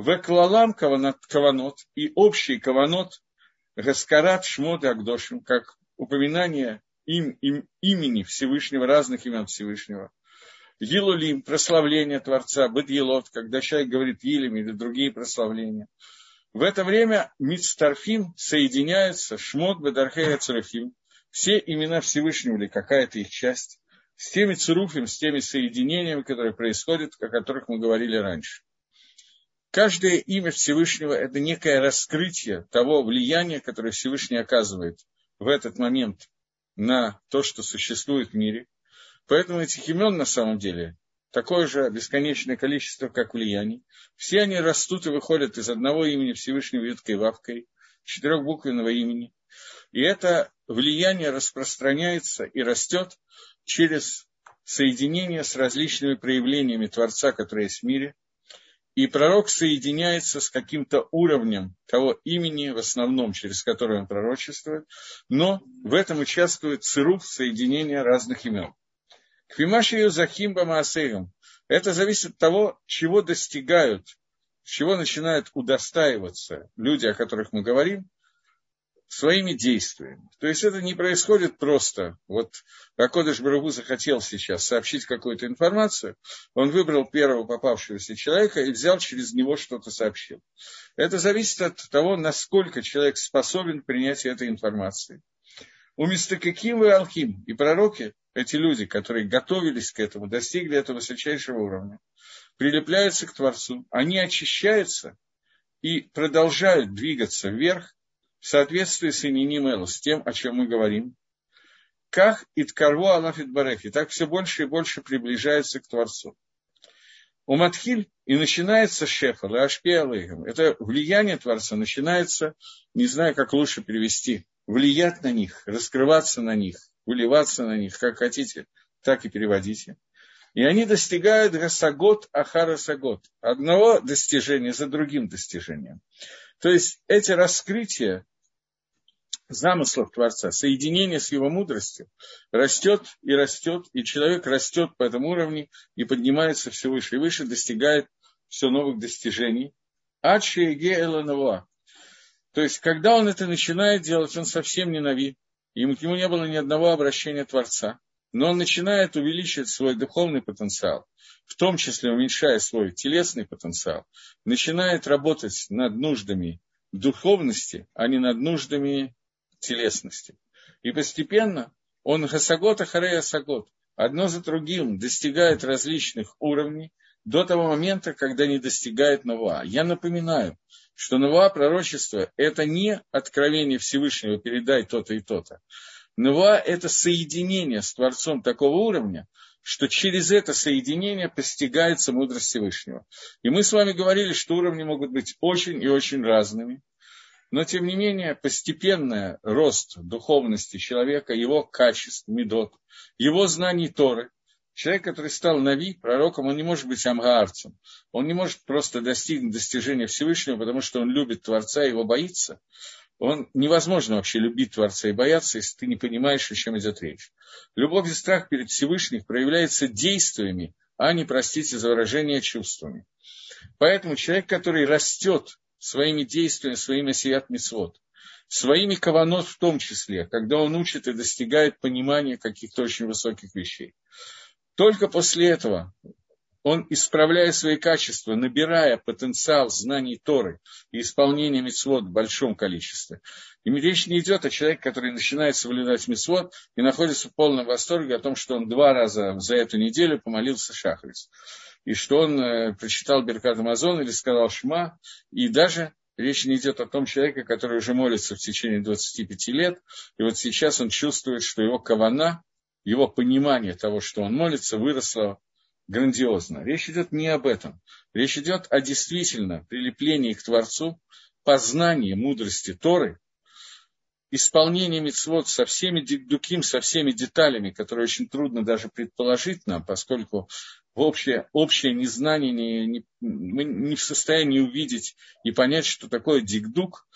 Веклалам каванот и общий каванот Гаскарат Шмот Агдошим, как упоминание им, им, имени Всевышнего, разных имен Всевышнего. Елулим, прославление Творца, Бадьелот, когда человек говорит Елим или другие прославления. В это время Мицтарфим соединяется, Шмот, Бедархея, Царафим, все имена Всевышнего или какая-то их часть, с теми цуруфим, с теми соединениями, которые происходят, о которых мы говорили раньше. Каждое имя Всевышнего – это некое раскрытие того влияния, которое Всевышний оказывает в этот момент на то, что существует в мире. Поэтому этих имен на самом деле такое же бесконечное количество, как влияний. Все они растут и выходят из одного имени Всевышнего Юткой Вавкой, четырехбуквенного имени. И это влияние распространяется и растет через соединение с различными проявлениями Творца, которые есть в мире – и пророк соединяется с каким-то уровнем того имени, в основном, через которое он пророчествует, но в этом участвует цируф соединения разных имен. Квимашию Захимба Маасейгам. Это зависит от того, чего достигают, чего начинают удостаиваться люди, о которых мы говорим, своими действиями. То есть это не происходит просто. Вот Акодыш Барагу захотел сейчас сообщить какую-то информацию, он выбрал первого попавшегося человека и взял через него что-то сообщил. Это зависит от того, насколько человек способен принять этой информации. У Мистакаким и Алхим и пророки, эти люди, которые готовились к этому, достигли этого высочайшего уровня, прилепляются к Творцу, они очищаются и продолжают двигаться вверх, в соответствии с Ининим Элу, с тем, о чем мы говорим. Как Иткарву Алафит Барехи, так все больше и больше приближается к Творцу. У Матхиль и начинается Шефал, и. Это влияние Творца начинается, не знаю, как лучше перевести, влиять на них, раскрываться на них, выливаться на них, как хотите, так и переводите. И они достигают Гасагот Ахара Сагот, одного достижения за другим достижением. То есть эти раскрытия замыслов Творца, соединение с его мудростью, растет и растет, и человек растет по этому уровню и поднимается все выше и выше, достигает все новых достижений. Ачиеге Эланова. То есть, когда он это начинает делать, он совсем не нави. Ему, к нему не было ни одного обращения Творца. Но он начинает увеличивать свой духовный потенциал, в том числе уменьшая свой телесный потенциал, начинает работать над нуждами духовности, а не над нуждами телесности. И постепенно он хасагот, ахарей асагот, одно за другим достигает различных уровней до того момента, когда не достигает Нова. Я напоминаю, что Нова пророчество – это не откровение Всевышнего «передай то-то и то-то». Нова – это соединение с Творцом такого уровня, что через это соединение постигается мудрость Всевышнего. И мы с вами говорили, что уровни могут быть очень и очень разными. Но, тем не менее, постепенный рост духовности человека, его качеств, медот, его знаний Торы, человек, который стал Нави, пророком, он не может быть амгаарцем. Он не может просто достигнуть достижения Всевышнего, потому что он любит Творца и его боится. Он невозможно вообще любить Творца и бояться, если ты не понимаешь, о чем идет речь. Любовь и страх перед Всевышним проявляется действиями, а не, простите за выражение, чувствами. Поэтому человек, который растет своими действиями, своими сият мицвод, своими каванот в том числе, когда он учит и достигает понимания каких-то очень высоких вещей. Только после этого он, исправляя свои качества, набирая потенциал знаний Торы и исполнения мецвод в большом количестве. И речь не идет о человеке, который начинает соблюдать мецвод и находится в полном восторге о том, что он два раза за эту неделю помолился шахрис и что он э, прочитал Беркат Амазон или сказал Шма, и даже речь не идет о том человеке, который уже молится в течение 25 лет, и вот сейчас он чувствует, что его кавана, его понимание того, что он молится, выросло грандиозно. Речь идет не об этом. Речь идет о действительно прилеплении к Творцу, познании мудрости Торы, исполнении митцвот со всеми дуким, со всеми деталями, которые очень трудно даже предположить нам, поскольку общее, общее незнание, не, не, мы не в состоянии увидеть и понять, что такое דקדוק,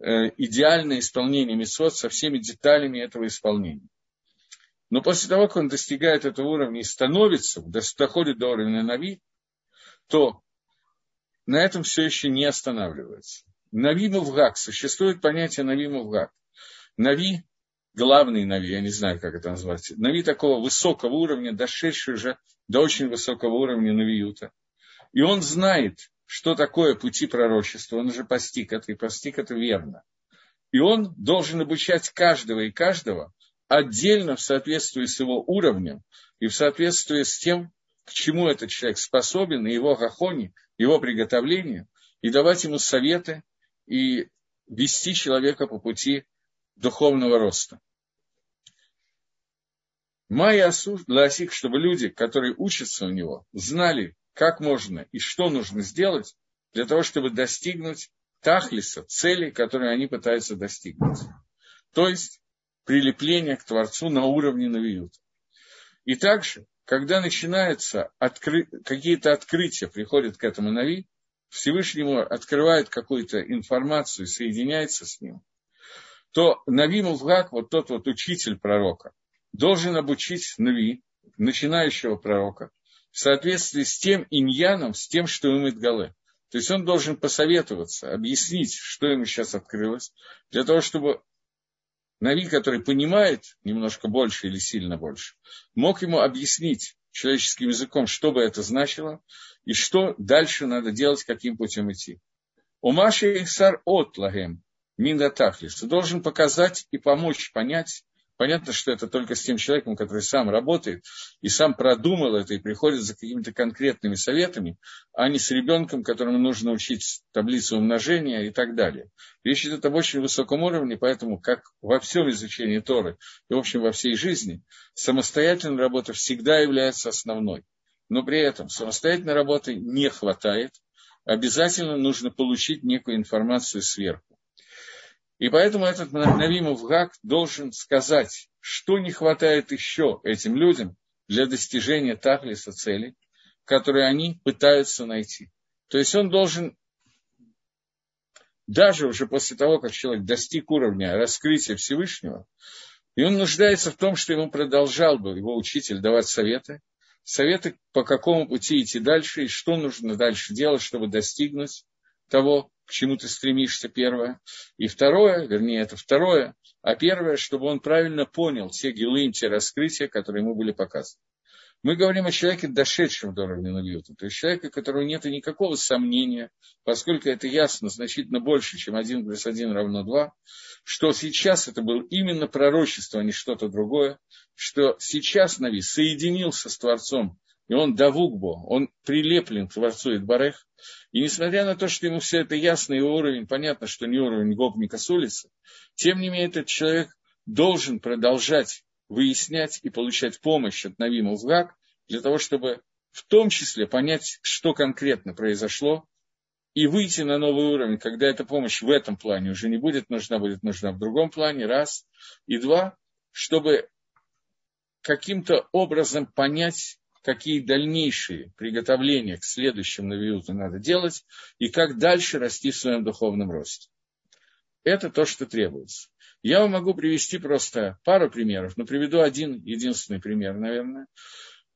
э, идеальное исполнение מצוות со всеми деталями этого исполнения. Но после того, как он достигает этого уровня и становится, доходит до уровня נביא, то на этом все еще не останавливается. נביא מובהק. Существует понятие נביא מובהק. נביא, главный נביא, я не знаю, как это назвать. נביא такого высокого уровня, дошедший уже до очень высокого уровня Навиюта. И он знает, что такое пути пророчества. Он уже постиг это, и постиг это верно. И он должен обучать каждого и каждого отдельно в соответствии с его уровнем и в соответствии с тем, к чему этот человек способен, и его гахоне, его приготовлению, и давать ему советы, и вести человека по пути духовного роста. Майя Асур Ласик, чтобы люди, которые учатся у него, знали, как можно и что нужно сделать для того, чтобы достигнуть тахлиса, цели, которые они пытаются достигнуть. То есть прилепление к Творцу на уровне навиюта. И также, когда начинаются откры... какие-то открытия, приходят к этому нави, Всевышнему открывает какую-то информацию, соединяется с ним, то Нави Мувгак, вот тот вот учитель пророка, должен обучить Нави, начинающего пророка, в соответствии с тем иньяном, с тем, что ему Гале. То есть он должен посоветоваться, объяснить, что ему сейчас открылось, для того, чтобы Нави, который понимает немножко больше или сильно больше, мог ему объяснить человеческим языком, что бы это значило, и что дальше надо делать, каким путем идти. У Маши Ихсар от Лагем, Миндатахлис, ты должен показать и помочь понять, Понятно, что это только с тем человеком, который сам работает и сам продумал это и приходит за какими-то конкретными советами, а не с ребенком, которому нужно учить таблицу умножения и так далее. Речь идет об очень высоком уровне, поэтому, как во всем изучении Торы и, в общем, во всей жизни, самостоятельная работа всегда является основной. Но при этом самостоятельной работы не хватает, обязательно нужно получить некую информацию сверху. И поэтому этот Навимов Гак должен сказать, что не хватает еще этим людям для достижения Тахлиса цели, которые они пытаются найти. То есть он должен, даже уже после того, как человек достиг уровня раскрытия Всевышнего, и он нуждается в том, что ему продолжал бы его учитель давать советы, советы, по какому пути идти дальше и что нужно дальше делать, чтобы достигнуть того, к чему ты стремишься, первое. И второе, вернее, это второе, а первое, чтобы он правильно понял те гилым, те раскрытия, которые ему были показаны. Мы говорим о человеке, дошедшем до уровня Ньюта, то есть человеке, у которого нет никакого сомнения, поскольку это ясно значительно больше, чем 1 плюс 1 равно 2, что сейчас это было именно пророчество, а не что-то другое, что сейчас Нави соединился с Творцом и он давукбо, он прилеплен к Творцу Идбарех. И несмотря на то, что ему все это ясно, его уровень, понятно, что не уровень гопника с улицы, тем не менее этот человек должен продолжать выяснять и получать помощь от Навима Узгак для того, чтобы в том числе понять, что конкретно произошло, и выйти на новый уровень, когда эта помощь в этом плане уже не будет нужна, будет нужна в другом плане, раз. И два, чтобы каким-то образом понять какие дальнейшие приготовления к следующему навиюту надо делать и как дальше расти в своем духовном росте. Это то, что требуется. Я вам могу привести просто пару примеров, но приведу один единственный пример, наверное.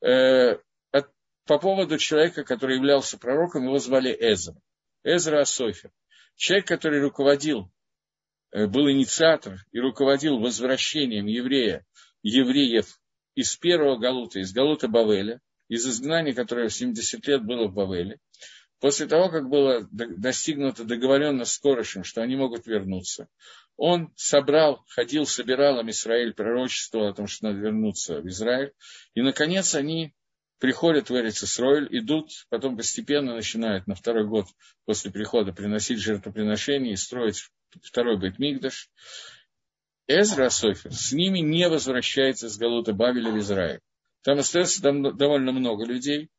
Э, по поводу человека, который являлся пророком, его звали Эзра. Эзра Асофер. Человек, который руководил, э, был инициатор и руководил возвращением еврея, евреев из первого Галута, из Галута Бавеля, из изгнания, которое в 70 лет было в Бавеле, после того, как было достигнуто договоренность с Корошем, что они могут вернуться, он собрал, ходил, собирал им Израиль, пророчество о том, что надо вернуться в Израиль, и, наконец, они приходят в Эрицисроиль, идут, потом постепенно начинают на второй год после прихода приносить жертвоприношения и строить второй Бетмигдаш. Эзра Софер с ними не возвращается с Галута Бавеля в Израиль. Там остается довольно много людей,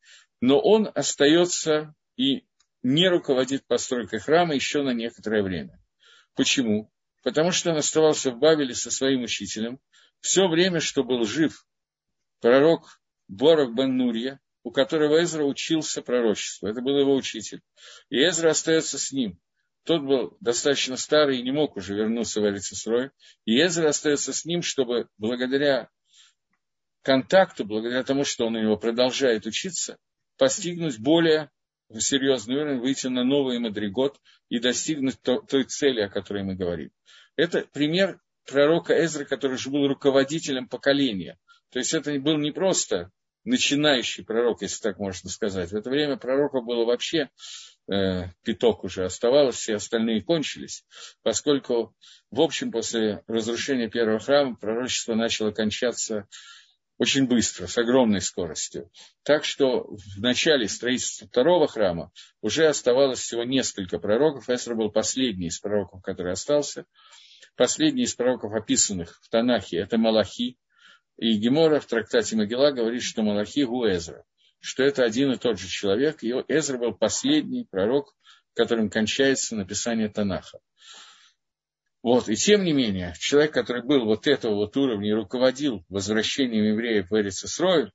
но он остается и не руководит постройкой храма еще на некоторое время. Почему? Потому что он оставался в Бавеле со своим учителем все время, что был жив пророк Борох бен Нурья, у которого Эзра учился пророчеству. Это был его учитель. И Эзра остается с ним. Тот был достаточно старый и не мог уже вернуться в Эрицесрой. И Эзра остается с ним, чтобы благодаря контакту, благодаря тому, что он у него продолжает учиться, постигнуть более серьезный уровень, выйти на новый мадригот и достигнуть той цели, о которой мы говорим. Это пример пророка Эзры, который же был руководителем поколения. То есть это был не просто начинающий пророк, если так можно сказать. В это время пророка было вообще пяток уже оставалось, все остальные кончились, поскольку, в общем, после разрушения первого храма пророчество начало кончаться очень быстро, с огромной скоростью. Так что в начале строительства второго храма уже оставалось всего несколько пророков. Эсра был последний из пророков, который остался. Последний из пророков, описанных в Танахе, это Малахи. И Гемора в трактате Могила говорит, что Малахи Гу Эзра, что это один и тот же человек. И Эзра был последний пророк, которым кончается написание Танаха. Вот, и тем не менее, человек, который был вот этого вот уровня и руководил возвращением евреев в Эрицесрой,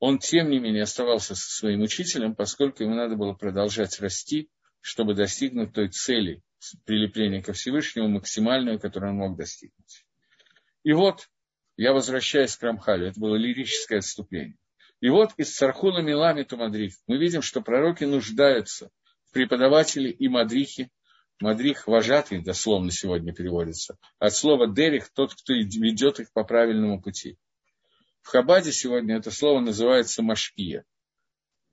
он, тем не менее, оставался со своим учителем, поскольку ему надо было продолжать расти, чтобы достигнуть той цели прилепления ко Всевышнему максимальную, которую он мог достигнуть. И вот, я возвращаюсь к Рамхалю, это было лирическое отступление. И вот из Цархуна Милами Тумадрих мы видим, что пророки нуждаются в преподавателе и мадрихе, Мадрих вожатый, дословно сегодня переводится, от слова дерих – тот, кто ведет их по правильному пути. В Хабаде сегодня это слово называется машпия.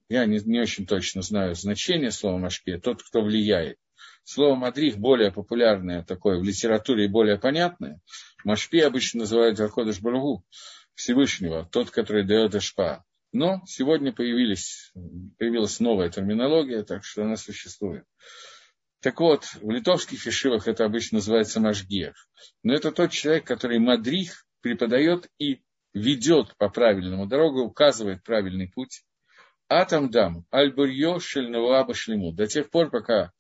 Я не, не очень точно знаю значение слова машпия, тот, кто влияет. Слово мадрих более популярное такое в литературе и более понятное. Машпи обычно называют Верходыш Баргу, Всевышнего, тот, который дает Эшпа. Но сегодня появились, появилась новая терминология, так что она существует. Так вот, в литовских ешивах это обычно называется Машгех. Но это тот человек, который мадрих преподает и ведет по правильному дорогу, указывает правильный путь. Атам дам, альбурьё шельнаваба шлему. До тех пор, пока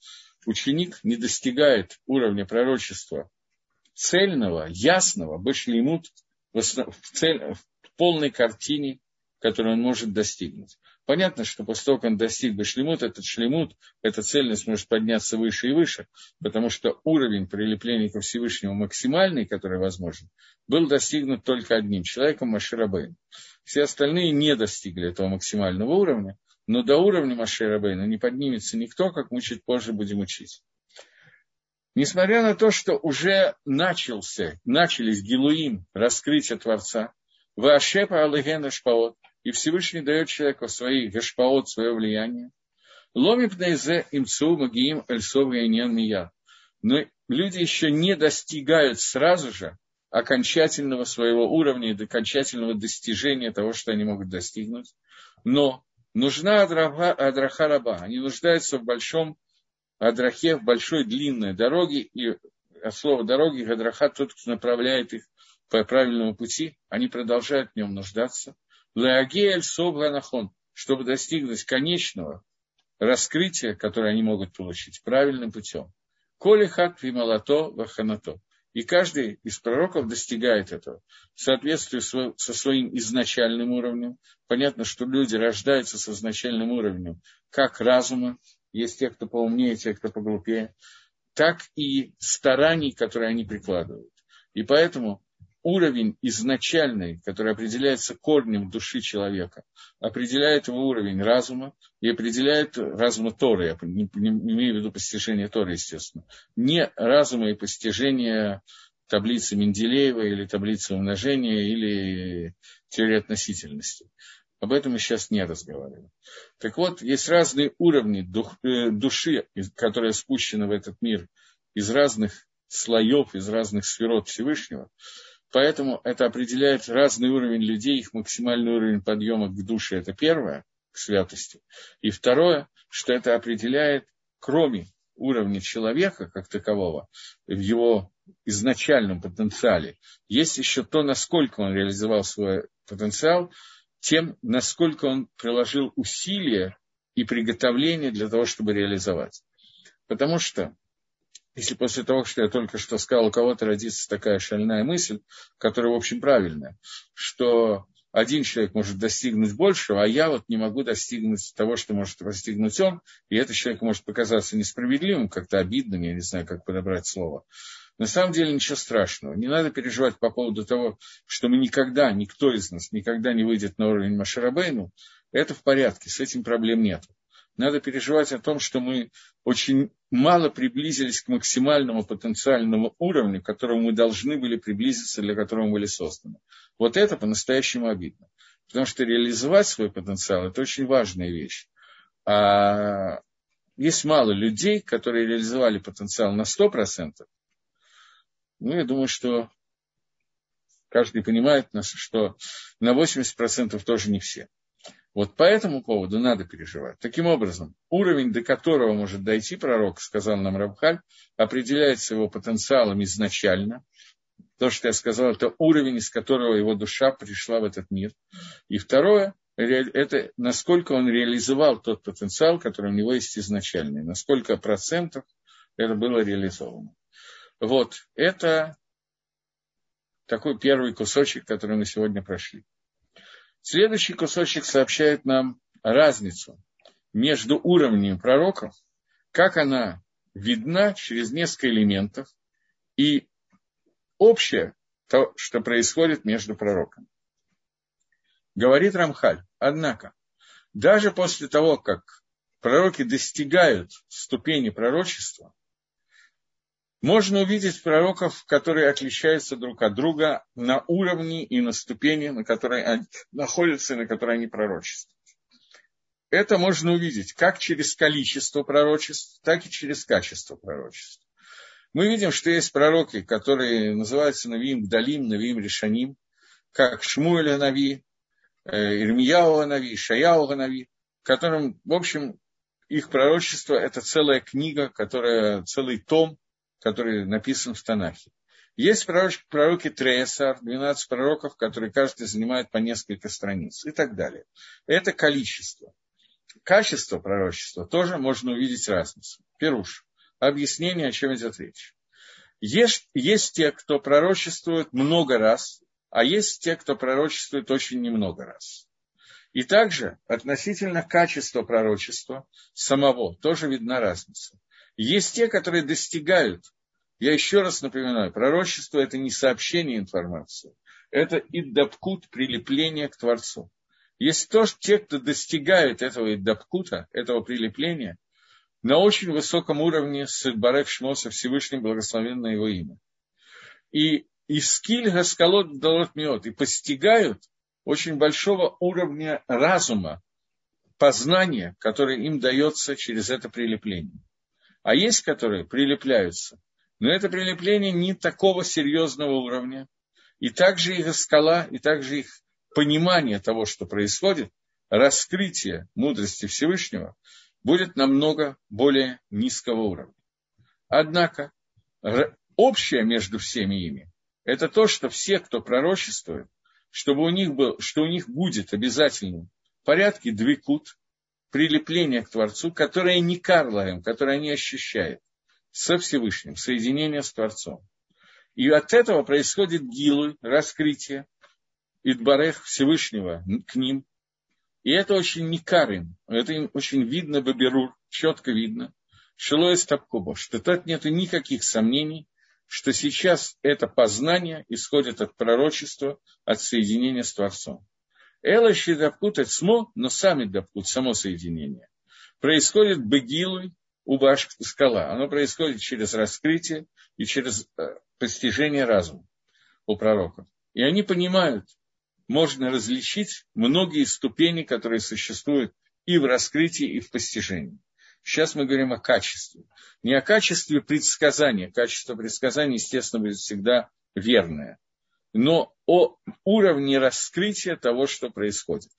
ученик не достигает уровня пророчества цельного, ясного, башлимут в, цель, в полной картине, которую он может достигнуть. Понятно, что после того, как он достиг бы шлемут, этот шлемут, эта цельность может подняться выше и выше, потому что уровень прилепления ко Всевышнему максимальный, который возможен, был достигнут только одним человеком, Маширабейн. Все остальные не достигли этого максимального уровня, но до уровня Маширабейна не поднимется никто, как мы чуть позже будем учить. Несмотря на то, что уже начался, начались Гилуим, раскрытие Творца, Вашепа Аллахена Шпаот, и Всевышний дает человеку свои гашпаот, свое влияние. Ломипнейзе имцу магиим эльсов мия. Но люди еще не достигают сразу же окончательного своего уровня и окончательного достижения того, что они могут достигнуть. Но нужна адраха, адраха раба. Они нуждаются в большом адрахе, в большой длинной дороге. И от слова дороги адраха тот, кто направляет их по правильному пути, они продолжают в нем нуждаться. Леагеэль Собганахон, чтобы достигнуть конечного раскрытия, которое они могут получить правильным путем. Колихат вималато ваханато. И каждый из пророков достигает этого в соответствии со своим изначальным уровнем. Понятно, что люди рождаются с изначальным уровнем как разума, есть те, кто поумнее, те, кто поглупее, так и стараний, которые они прикладывают. И поэтому уровень изначальный, который определяется корнем души человека, определяет его уровень разума и определяет разума Торы, я не, не, имею в виду постижение Торы, естественно, не разума и постижение таблицы Менделеева или таблицы умножения или теории относительности. Об этом мы сейчас не разговариваем. Так вот, есть разные уровни дух, э, души, которые спущены в этот мир из разных слоев, из разных сферот Всевышнего. Поэтому это определяет разный уровень людей, их максимальный уровень подъема к душе. Это первое, к святости. И второе, что это определяет, кроме уровня человека как такового, в его изначальном потенциале, есть еще то, насколько он реализовал свой потенциал, тем, насколько он приложил усилия и приготовления для того, чтобы реализовать. Потому что если после того, что я только что сказал, у кого-то родится такая шальная мысль, которая, в общем, правильная, что один человек может достигнуть большего, а я вот не могу достигнуть того, что может достигнуть он, и этот человек может показаться несправедливым, как-то обидным, я не знаю, как подобрать слово. На самом деле ничего страшного. Не надо переживать по поводу того, что мы никогда, никто из нас никогда не выйдет на уровень Машарабейну. Это в порядке, с этим проблем нет. надо переживать о том, что мы очень мало приблизились к максимальному потенциальному уровню, к которому мы должны были приблизиться, для которого мы были созданы. Вот это по-настоящему обидно. Потому что реализовать свой потенциал – это очень важная вещь. А есть мало людей, которые реализовали потенциал на 100%. Ну, я думаю, что каждый понимает, что на 80% тоже не все. Вот по этому поводу надо переживать. Таким образом, уровень, до которого может дойти пророк, сказал нам Рабхаль, определяется его потенциалом изначально. То, что я сказал, это уровень, из которого его душа пришла в этот мир. И второе, это насколько он реализовал тот потенциал, который у него есть изначально, насколько процентов это было реализовано. Вот, это такой первый кусочек, который мы сегодня прошли. Следующий кусочек сообщает нам разницу между уровнями пророков, как она видна через несколько элементов, и общее то, что происходит между пророками. Говорит Рамхаль, однако, даже после того, как пророки достигают ступени пророчества, можно увидеть пророков, которые отличаются друг от друга на уровне и на ступени, на которой они находятся и на которой они пророчествуют. Это можно увидеть как через количество пророчеств, так и через качество пророчеств. Мы видим, что есть пророки, которые называются Навиим Гдалим, Навиим Решаним, как Шмуэля Нави, э, Ирмияу Нави, Шаяу Нави, которым, в общем, их пророчество – это целая книга, которая, целый том, который написан в Танахе. Есть пророки, пророки Треесар, 12 пророков, которые каждый занимает по несколько страниц и так далее. Это количество. Качество пророчества тоже можно увидеть разницу. Перуш. Объяснение, о чем идет речь. Есть, есть те, кто пророчествует много раз, а есть те, кто пророчествует очень немного раз. И также относительно качества пророчества самого тоже видна разница. Есть те, которые достигают, я еще раз напоминаю, пророчество – это не сообщение информации, это иддапкут, прилепление к Творцу. Есть тоже те, кто достигают этого иддапкута, этого прилепления, на очень высоком уровне с Барек Шмоса Всевышним благословенное его имя. И Искиль Гаскалот Далот Миот, и постигают очень большого уровня разума, познания, которое им дается через это прилепление а есть, которые прилепляются. Но это прилепление не такого серьезного уровня. И также их скала, и также их понимание того, что происходит, раскрытие мудрости Всевышнего будет намного более низкого уровня. Однако, общее между всеми ими – это то, что все, кто пророчествует, чтобы у них был, что у них будет обязательно в порядке двикут, прилепление к Творцу, которое не карлаем, которое они ощущают со Всевышним, соединение с Творцом. И от этого происходит гилы, раскрытие Идбарех Всевышнего к ним. И это очень не карим, это им очень видно, Баберур, четко видно, Шилой Стабкуба, что тут нет никаких сомнений, что сейчас это познание исходит от пророчества, от соединения с Творцом. Эла Шидапкут Эцмо, но сами Дапкут, само соединение, происходит бегилой у баш скала. Оно происходит через раскрытие и через э, постижение разума у пророков. И они понимают, можно различить многие ступени, которые существуют и в раскрытии, и в постижении. Сейчас мы говорим о качестве. Не о качестве предсказания. Качество предсказания, естественно, будет всегда верное но о уровне раскрытия того, что происходит.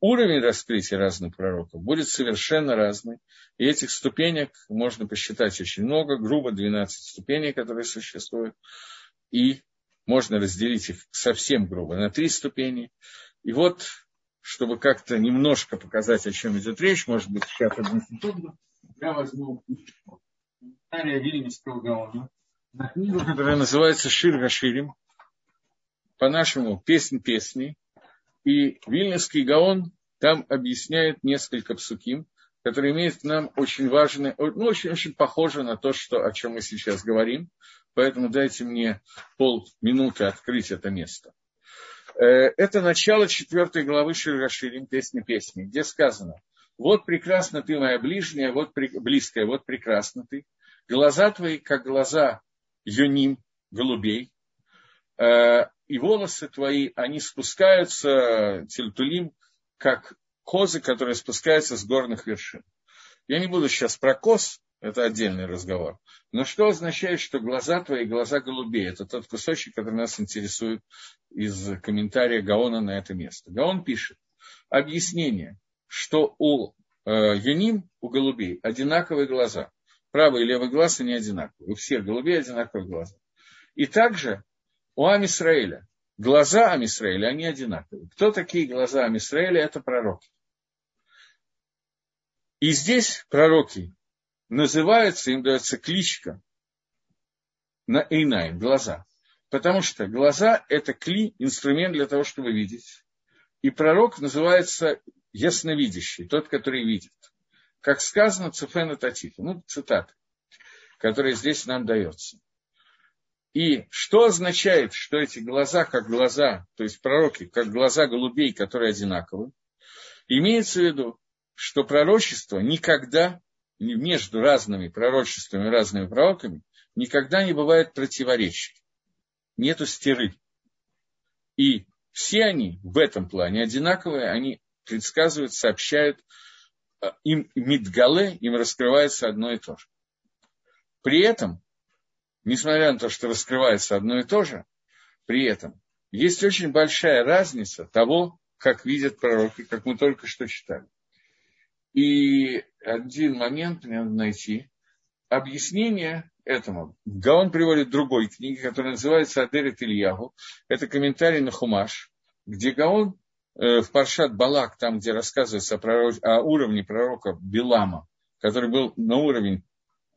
Уровень раскрытия разных пророков будет совершенно разный, и этих ступенек можно посчитать очень много, грубо 12 ступеней, которые существуют, и можно разделить их совсем грубо на три ступени. И вот, чтобы как-то немножко показать, о чем идет речь, может быть, сейчас одну секунду, я возьму комментария Вильнинского Гаона на книгу, которая называется «Шир Гаширим», по-нашему, песнь песни. И Вильнюсский Гаон там объясняет несколько псуким, которые имеют нам очень важное, ну, очень, очень похоже на то, что, о чем мы сейчас говорим. Поэтому дайте мне полминуты открыть это место. Э, это начало четвертой главы Ширгаширим, песни песни, где сказано, Вот прекрасно ты моя ближняя, вот при, близкая, вот прекрасно ты. Глаза твои, как глаза юним, голубей. Э, и волосы твои, они спускаются, тельтулим, как козы, которые спускаются с горных вершин. Я не буду сейчас про коз, это отдельный разговор. Но что означает, что глаза твои, глаза голубей? Это тот кусочек, который нас интересует из комментария Гаона на это место. Гаон пишет, объяснение, что у э, юним, у голубей, одинаковые глаза. Правый и левый глаз они одинаковые. У всех голубей одинаковые глаза. И также у Амисраэля. Глаза Амисраэля, они одинаковые. Кто такие глаза Амисраэля? Это пророки. И здесь пророки называются, им дается кличка на Эйнай, глаза. Потому что глаза – это кли, инструмент для того, чтобы видеть. И пророк называется ясновидящий, тот, который видит. Как сказано Цефена Татифа, ну, цитата, которая здесь нам дается. И что означает, что эти глаза, как глаза, то есть пророки, как глаза голубей, которые одинаковы, имеется в виду, что пророчество никогда между разными пророчествами разными пророками никогда не бывает противоречий. Нету стеры. И все они в этом плане одинаковые, они предсказывают, сообщают, э, им мидгале, им раскрывается одно и то же. При этом, несмотря на то, что раскрывается одно и то же, при этом есть очень большая разница того, как видят пророки, как мы только что читали. И один момент мне надо найти. Объяснение этому. Гаон приводит другой книги, которая называется Адерет Ильягу. Это комментарий на Хумаш, где Гаон э, в Паршат Балак, там, где рассказывается о, пророк, о уровне пророка Билама, который был на уровне,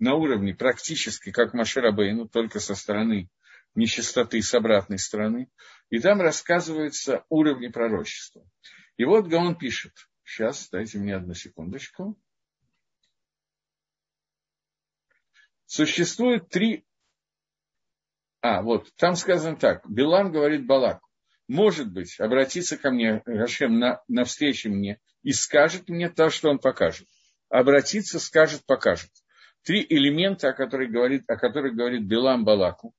на уровне практически как Маширабейну, только со стороны нечистоты, с обратной стороны. И там рассказывается уровни пророчества. И вот Гаон пишет, Сейчас, дайте мне одну секундочку. Существует три... А, вот, там сказано так. Билан говорит Балаку. Может быть, обратиться ко мне, Рашем, на, навстречу мне и скажет мне то, что он покажет. Обратиться, скажет, покажет. Три элемента, о которых говорит, о которых говорит Билам Балаку.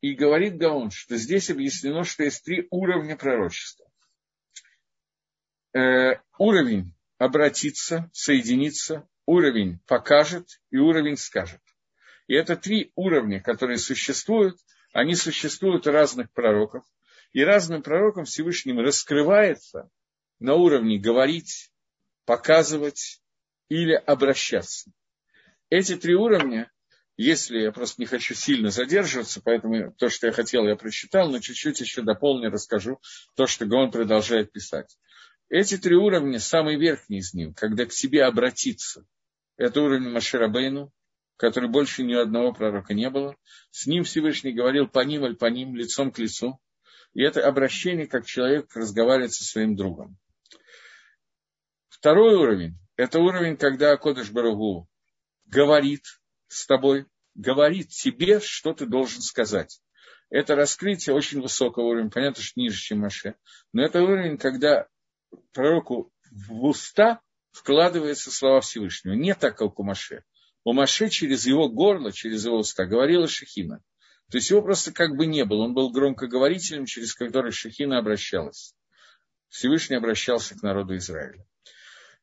И говорит Гаон, что здесь объяснено, что есть три уровня пророчества э, уровень обратиться, соединиться, уровень покажет и уровень скажет. И это три уровня, которые существуют. Они существуют у разных пророков. И разным пророкам Всевышним раскрывается на уровне говорить, показывать или обращаться. Эти три уровня, если я просто не хочу сильно задерживаться, поэтому то, что я хотел, я прочитал, но чуть-чуть еще дополню, расскажу то, что Гон продолжает писать. Эти три уровня, самый верхний из них, когда к себе обратиться, это уровень Маширабейну, который больше ни одного пророка не было. С ним Всевышний говорил по ним, аль по ним, лицом к лицу. И это обращение, как человек разговаривает со своим другом. Второй уровень – это уровень, когда Кодыш Барагу говорит с тобой, говорит тебе, что ты должен сказать. Это раскрытие очень высокого уровня, понятно, что ниже, чем Маше. Но это уровень, когда пророку в уста вкладываются слова Всевышнего. Не так, как у Маше. У Маше через его горло, через его уста говорила Шехина. То есть его просто как бы не было. Он был громкоговорителем, через который Шехина обращалась. Всевышний обращался к народу Израиля.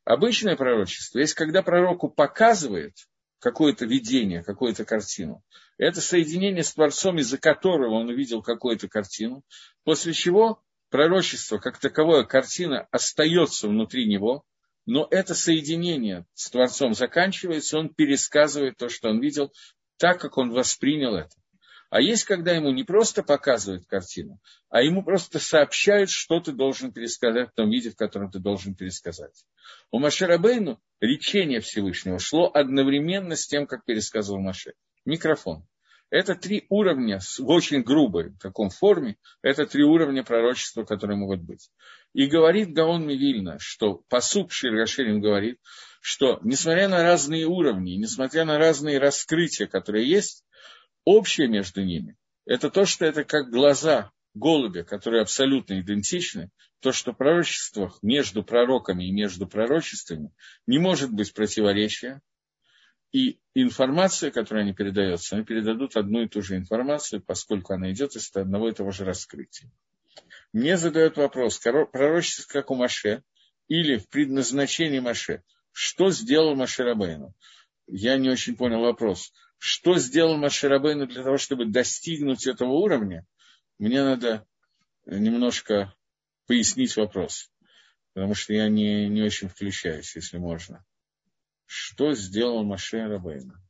Обычное пророчество есть, когда пророку показывает какое-то видение, какую-то картину. Это соединение с Творцом, из-за которого он увидел какую-то картину, после чего пророчество как таковое, картина остается внутри него, но это соединение с Творцом заканчивается, он пересказывает то, что он видел, так, как он воспринял это. А есть, когда ему не просто показывают картину, а ему просто сообщают, что ты должен пересказать в том виде, в котором ты должен пересказать. У Машерабейну речение Всевышнего шло одновременно с тем, как пересказывал Маше. Микрофон. Это три уровня в очень грубой таком форме. Это три уровня пророчества, которые могут быть. И говорит Гаон Мивильна, что посук Ширгаширин говорит, что несмотря на разные уровни, несмотря на разные раскрытия, которые есть, общее между ними – это то, что это как глаза голубя, которые абсолютно идентичны, то, что в пророчествах между пророками и между пророчествами не может быть противоречия, и информация, которая они передаются, они передадут одну и ту же информацию, поскольку она идет из одного и того же раскрытия. Мне задают вопрос, пророчество как у Маше, или в предназначении Маше, что сделал Маше Рабейну? Я не очень понял вопрос. Что сделал Маше Рабейну для того, чтобы достигнуть этого уровня? Мне надо немножко пояснить вопрос, потому что я не, не очень включаюсь, если можно что сделал Маше Рабейна.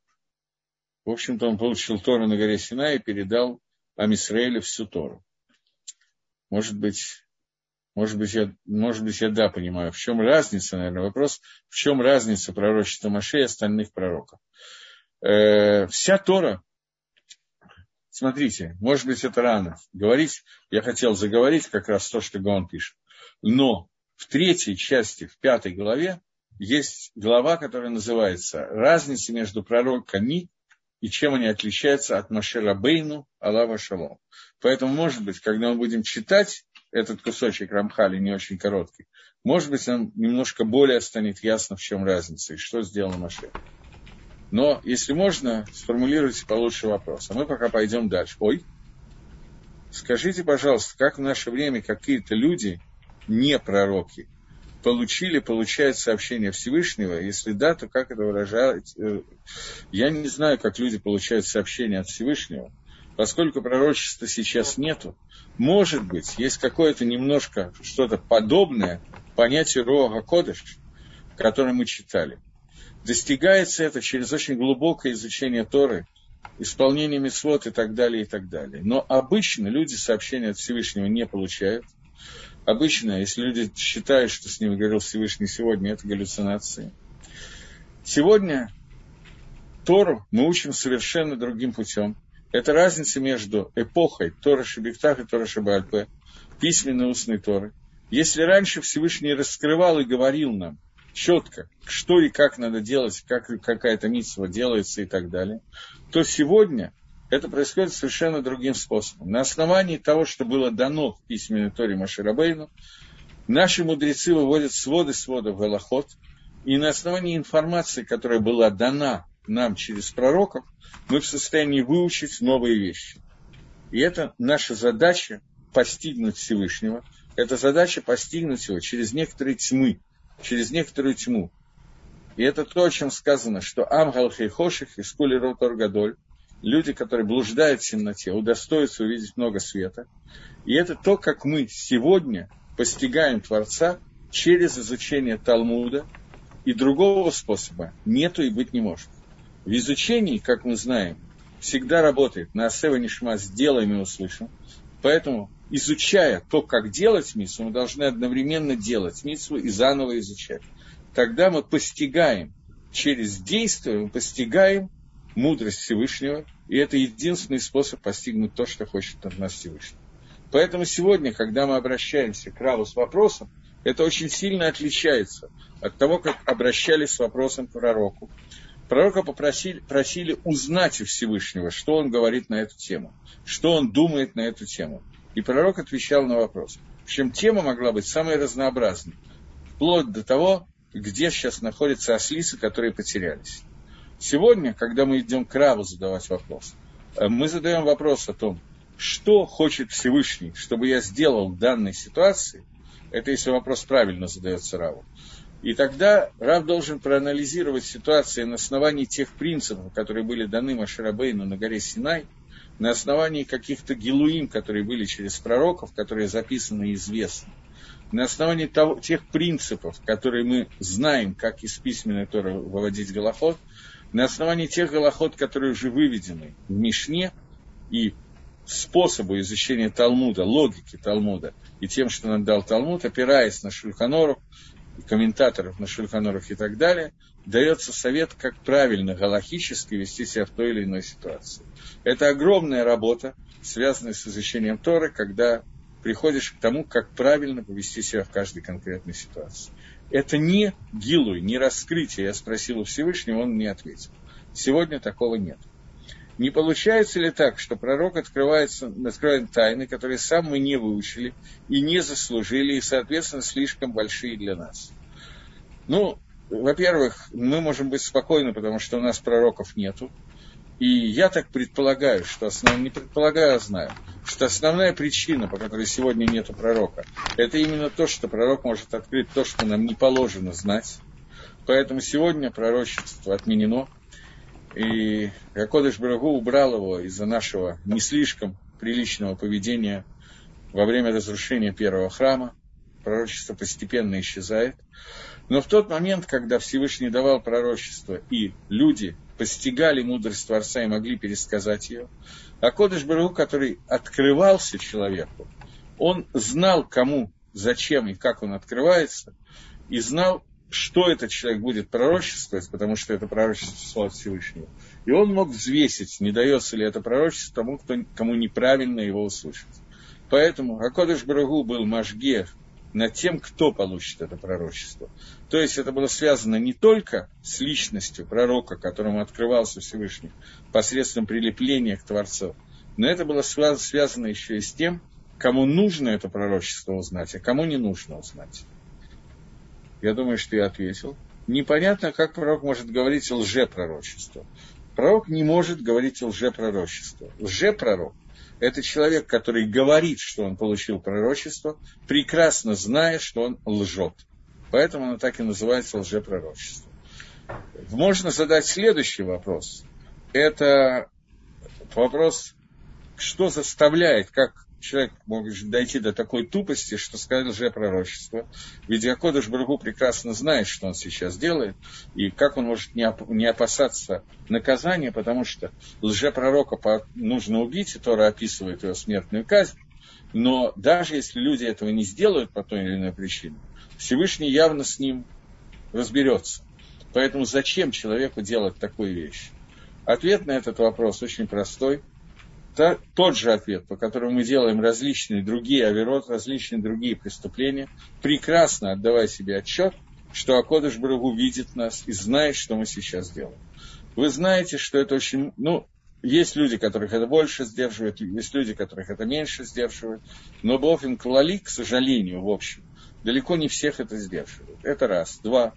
В общем-то, он получил Тору на горе Сина и передал Амисраэлю всю Тору. Может быть, может быть, я, может быть, я да понимаю, в чем разница, наверное, вопрос, в чем разница пророчества Маше и остальных пророков. Э, вся Тора, смотрите, может быть, это рано говорить, я хотел заговорить как раз то, что Гаон пишет, но в третьей части, в пятой главе, есть глава, которая называется «Разница между пророками и чем они отличаются от Машера Бейну, Аллаха Шалом». Поэтому, может быть, когда мы будем читать этот кусочек Рамхали, не очень короткий, может быть, нам немножко более станет ясно, в чем разница и что сделал Маше. Но, если можно, сформулируйте получше вопрос. А мы пока пойдем дальше. Ой, скажите, пожалуйста, как в наше время какие-то люди, не пророки, получили, получают сообщение Всевышнего? Если да, то как это выражать? Э, я не знаю, как люди получают сообщение от Всевышнего, поскольку пророчества сейчас нету. Может быть, есть какое-то немножко что-то подобное понятию Роага Кодыш, которое мы читали. Достигается это через очень глубокое изучение Торы, исполнение митцвот и так далее, и так далее. Но обычно люди сообщения от Всевышнего не получают – Обычно, если люди считают, что с ними говорил Всевышний сегодня, это галлюцинации. Сегодня Тору мы учим совершенно другим путем. Это разница между эпохой Тора Шебектах и Тора Шабальпе, письменной устной Торы. Если раньше Всевышний раскрывал и говорил нам четко, что и как надо делать, как какая-то митсва делается и так далее, то сегодня это происходит совершенно другим способом. На основании того, что было дано в письменной Торе Маширабейну, наши мудрецы выводят своды сводов в Галахот, и на основании информации, которая была дана нам через пророков, мы в состоянии выучить новые вещи. И это наша задача постигнуть Всевышнего, это задача постигнуть его через некоторые тьмы, через некоторую тьму. И это то, о чем сказано, что Амгал Хейхоших и Скули Ротор Гадоль, люди, которые блуждают в темноте, удостоятся увидеть много света. И это то, как мы сегодня постигаем Творца через изучение Талмуда, и другого способа нету и быть не может. В изучении, как мы знаем, всегда работает на Асева Нишма «сделаем и услышим». Поэтому, изучая то, как делать митсу, мы должны одновременно делать митсу и заново изучать. Тогда мы постигаем, через действие мы постигаем мудрость Всевышнего, и это единственный способ постигнуть то, что хочет от нас Всевышний. Поэтому сегодня, когда мы обращаемся к Раву с вопросом, это очень сильно отличается от того, как обращались с вопросом к пророку. Пророка попросили просили узнать у Всевышнего, что он говорит на эту тему, что он думает на эту тему. И пророк отвечал на вопрос. Общем, тема могла быть самой разнообразной, вплоть до того, где сейчас находятся ослицы, которые потерялись. Сегодня, когда мы идем к Раву задавать вопрос, э, мы задаем вопрос о том, что хочет Всевышний, чтобы я сделал в данной ситуации, это если вопрос правильно задается Раву. И тогда Рав должен проанализировать ситуацию на основании тех принципов, которые были даны Маширабейну на горе Синай, на основании каких-то гилуим, которые были через пророков, которые записаны и известны, на основании того, тех принципов, которые мы знаем, как из письменной Торы выводить голоход, на основании тех голоход, которые уже выведены в Мишне, и способу изучения Талмуда, логики Талмуда, и тем, что нам дал Талмуд, опираясь на Шульханоров, комментаторов на Шульханорах и так далее, дается совет, как правильно галахически вести себя в той или иной ситуации. Это огромная работа, связанная с изучением Торы, когда приходишь к тому, как правильно повести себя в каждой конкретной ситуации. Это не гилуй, не раскрытие. Я спросил у Всевышнего, он мне ответил. Сегодня такого нет. Не получается ли так, что пророк открывается, открывает тайны, которые сам мы не выучили и не заслужили, и, соответственно, слишком большие для нас? Ну, во-первых, мы можем быть спокойны, потому что у нас пророков нету. И я так предполагаю, что основ... не предполагаю, а знаю, что основная причина, по которой сегодня нету пророка, это именно то, что пророк может открыть то, что нам не положено знать. Поэтому сегодня пророчество отменено, и Акодыш Брагу убрал его из-за нашего не слишком приличного поведения во время разрушения первого храма. Пророчество постепенно исчезает. Но в тот момент, когда Всевышний давал пророчество, и люди постигали мудрость Творца и могли пересказать ее, а Кодыш Бару, который открывался человеку, он знал, кому, зачем и как он открывается, и знал, что этот человек будет пророчествовать, потому что это пророчество от Всевышнего. И он мог взвесить, не дается ли это пророчество тому, кто, кому неправильно его услышать. Поэтому Акодыш Барагу был Машге над тем, кто получит это пророчество. То есть это было связано не только с личностью пророка, которому открывался Всевышний, посредством прилепления к Творцу, но это было связано еще и с тем, кому нужно это пророчество узнать, а кому не нужно узнать. Я думаю, что я ответил. Непонятно, как пророк может говорить лжепророчество. Пророк не может говорить лжепророчество. Лжепророк – это человек, который говорит, что он получил пророчество, прекрасно зная, что он лжет. Поэтому оно так и называется лжепророчество. Можно задать следующий вопрос. Это вопрос, что заставляет, как человек может дойти до такой тупости, что сказать лжепророчество. Ведь Якодыш Баргу прекрасно знает, что он сейчас делает, и как он может не, оп- не опасаться наказания, потому что лжепророка нужно убить, и Тора описывает его смертную казнь. Но даже если люди этого не сделают по той или иной причине, Всевышний явно с ним разберется. Поэтому зачем человеку делать такую вещь? Ответ на этот вопрос очень простой – та, тот же ответ, по которому мы делаем различные другие оверот, различные другие преступления, прекрасно отдавая себе отчет, что Акодыш Барагу видит нас и знает, что мы сейчас делаем. Вы знаете, что это очень... Ну, есть люди, которых это больше сдерживает, есть люди, которых это меньше сдерживает, но Бофин Клали, к сожалению, в общем, далеко не всех это сдерживает. Это раз. Два.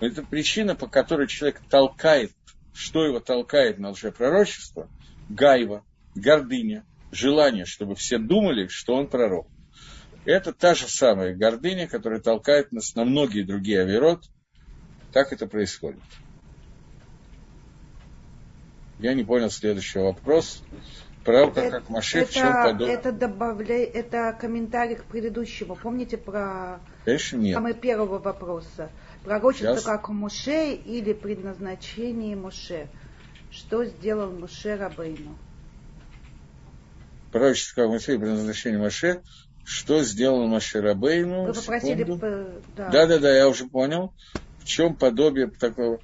Это причина, по которой человек толкает, что его толкает на лжепророчество, гайва, гордыня, желание, чтобы все думали, что он пророк. Это та же самая гордыня, которая толкает нас на многие другие авирот. Так это происходит. Я не понял следующий вопрос. Правда, это, как Маше в чем подобное? Это, добавля... это комментарий к предыдущему. Помните про Конечно, нет. самый первого вопроса? Пророчество Сейчас. как Моше или предназначение Моше? Что сделал Моше Рабейну? Пророческого Моше и предназначения Моше, что сделал Моше Рабейну. Вы попросили... Да. да, да, да, я уже понял. В чем подобие такого...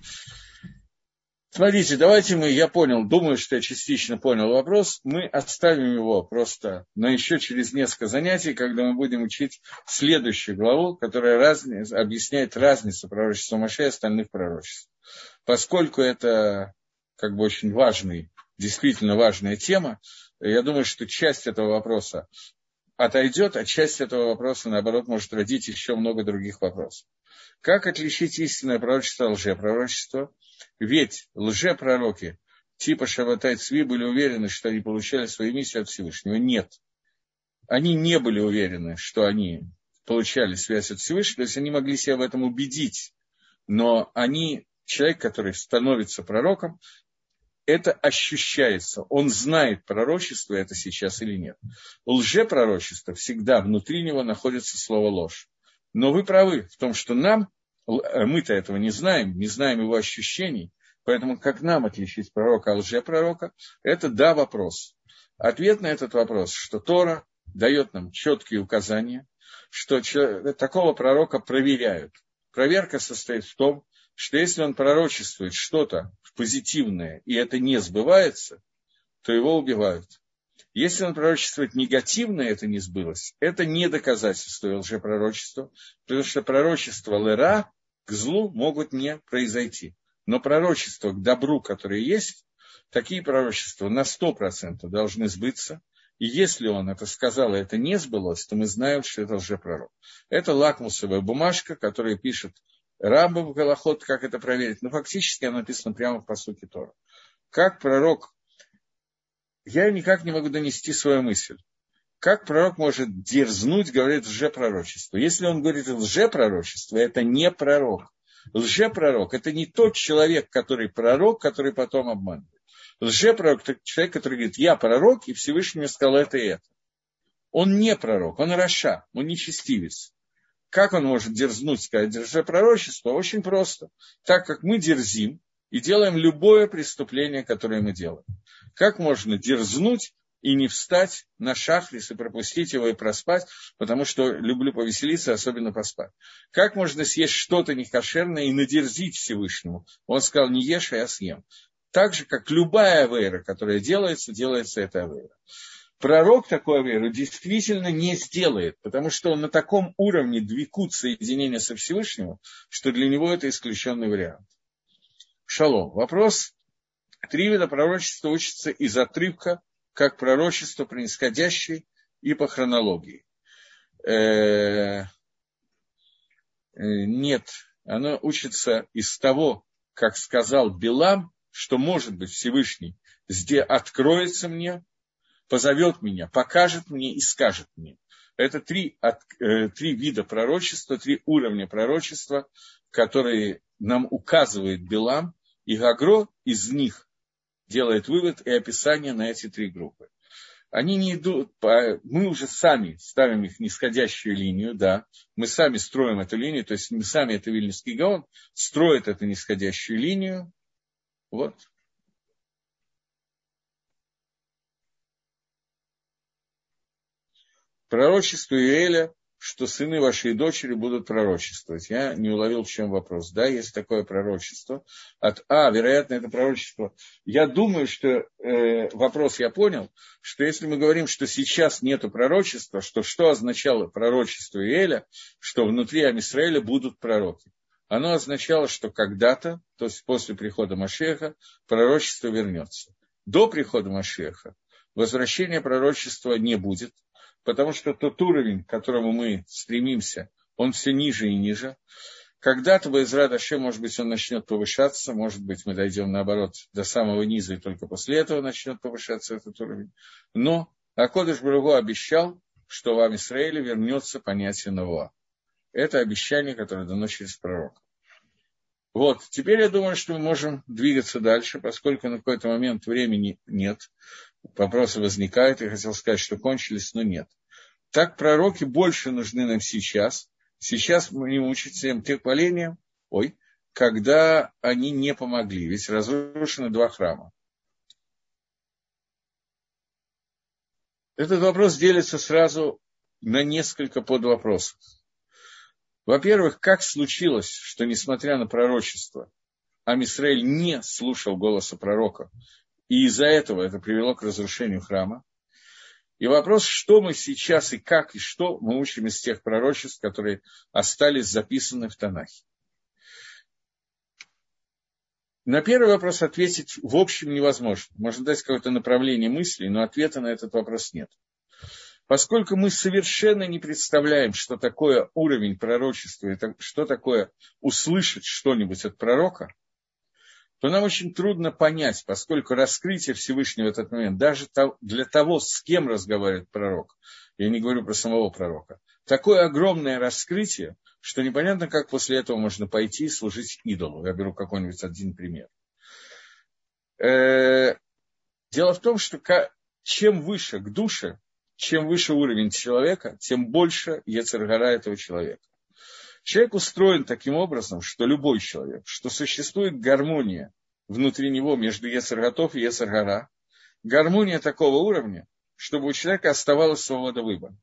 Смотрите, давайте мы, я понял, думаю, что я частично понял вопрос, мы оставим его просто на еще через несколько занятий, когда мы будем учить следующую главу, которая разни, объясняет разницу пророчества Моше и остальных пророчеств. Поскольку это как бы очень важный, действительно важная тема, я думаю, что часть этого вопроса отойдет, а часть этого вопроса, наоборот, может родить еще много других вопросов. Как отличить истинное пророчество от лжепророчества? Ведь лжепророки типа Шабатай Цви были уверены, что они получали свою миссию от Всевышнего. Нет. Они не были уверены, что они получали связь от Всевышнего, то есть они могли себя в этом убедить. Но они, человек, который становится пророком, это ощущается. Он знает, пророчество это сейчас или нет. Лжепророчество всегда внутри него находится слово ложь. Но вы правы в том, что нам, э, мы-то этого не знаем, не знаем его ощущений, поэтому как нам отличить пророка от лжепророка, это да вопрос. Ответ на этот вопрос, что Тора дает нам четкие указания, что такого пророка проверяют. Проверка состоит в том, что если он пророчествует что-то позитивное, и это не сбывается, то его убивают. Если он пророчествует негативное, это не сбылось, это не доказательство лжепророчества, потому что пророчество лера к злу могут не произойти. Но пророчество к добру, которое есть, такие пророчества на 100% должны сбыться. И если он это сказал, и это не сбылось, то мы знаем, что это лжепророк. Это лакмусовая бумажка, которая пишет Рамба в Галахот, как это проверить. Но фактически она написана прямо в посуке Тора. Как пророк, я никак не могу донести свою мысль. Как пророк может дерзнуть, говорит лжепророчество? Если он говорит лжепророчество, это не пророк. Лжепророк – это не тот человек, который пророк, который потом обманывает. Лжепророк – это человек, который говорит, я пророк, и Всевышний мне сказал это и это. Он не пророк, он раша, он не честивец. Как он может дерзнуть сказать лжепророчество? Очень просто. Так как мы дерзим и делаем любое преступление, которое мы делаем. Как можно дерзнуть и не встать на шахрис и пропустить его и проспать, потому что люблю повеселиться, особенно поспать. Как можно съесть что-то некошерное и надерзить Всевышнему? Он сказал, не ешь, а я съем. Так же, как любая авейра, которая делается, делается эта авейра. Пророк такую авейру действительно не сделает, потому что он на таком уровне двикут соединения со Всевышним, что для него это исключенный вариант. Шалом. Вопрос. Три вида пророчества учатся из отрывка как пророчество происходящее и по хронологии. Э, э, нет, оно учится из того, как сказал Билам, что, может быть, Всевышний где откроется мне, позовет меня, покажет мне и скажет мне. Это три, от, э, три вида пророчества, три уровня пророчества, которые нам указывает Билам, и Гагро из них делает вывод и описание на эти три группы. Они не идут, по, мы уже сами ставим их нисходящую линию, да, мы сами строим эту линию, то есть мы сами, это Вильнюсский Гаон, строит эту нисходящую линию, вот. Пророчество Иэля что сыны вашей дочери будут пророчествовать. Я не уловил, в чем вопрос. Да, есть такое пророчество. От, а, вероятно, это пророчество. Я думаю, что э, вопрос я понял, что если мы говорим, что сейчас нет пророчества, что что означало пророчество Иеля, что внутри Амисраэля будут пророки. Оно означало, что когда-то, то есть после прихода Машеха, пророчество вернется. До прихода Машеха возвращения пророчества не будет – потому что тот уровень, к которому мы стремимся, он все ниже и ниже. Когда-то бы Изра Даше, может быть, он начнет повышаться, может быть, мы дойдем, наоборот, до самого низа, и только после этого начнет повышаться этот уровень. Но Акодыш Баругу обещал, что в Амисраиле вернется понятие Навуа. Это обещание, которое дано через пророка. Вот, теперь я думаю, что мы можем двигаться дальше, поскольку на какой-то момент времени нет вопросы возникают, я хотел сказать, что кончились, но нет. Так пророки больше нужны нам сейчас. Сейчас мы не учимся им тех поколениям, ой, когда они не помогли, ведь разрушены два храма. Этот вопрос делится сразу на несколько подвопросов. Во-первых, как случилось, что, несмотря на пророчество, Амисраэль не слушал голоса пророка и из-за этого это привело к разрушению храма. И вопрос, что мы сейчас и как и что мы учим из тех пророчеств, которые остались записаны в Танахе. На первый вопрос ответить в общем невозможно. Можно дать какое-то направление мысли, но ответа на этот вопрос нет. Поскольку мы совершенно не представляем, что такое уровень пророчества, что такое услышать что-нибудь от пророка – то нам очень трудно понять, поскольку раскрытие Всевышнего в этот момент, даже для того, с кем разговаривает пророк, я не говорю про самого пророка, такое огромное раскрытие, что непонятно, как после этого можно пойти и служить идолу. Я беру какой-нибудь один пример. Э, дело в том, что чем выше к душе, чем выше уровень человека, тем больше Ецергара этого человека. Человек устроен таким образом, что любой человек, что существует гармония внутри него между Ецерготов и Ецергара, гармония такого уровня, чтобы у человека оставалась свобода выбора.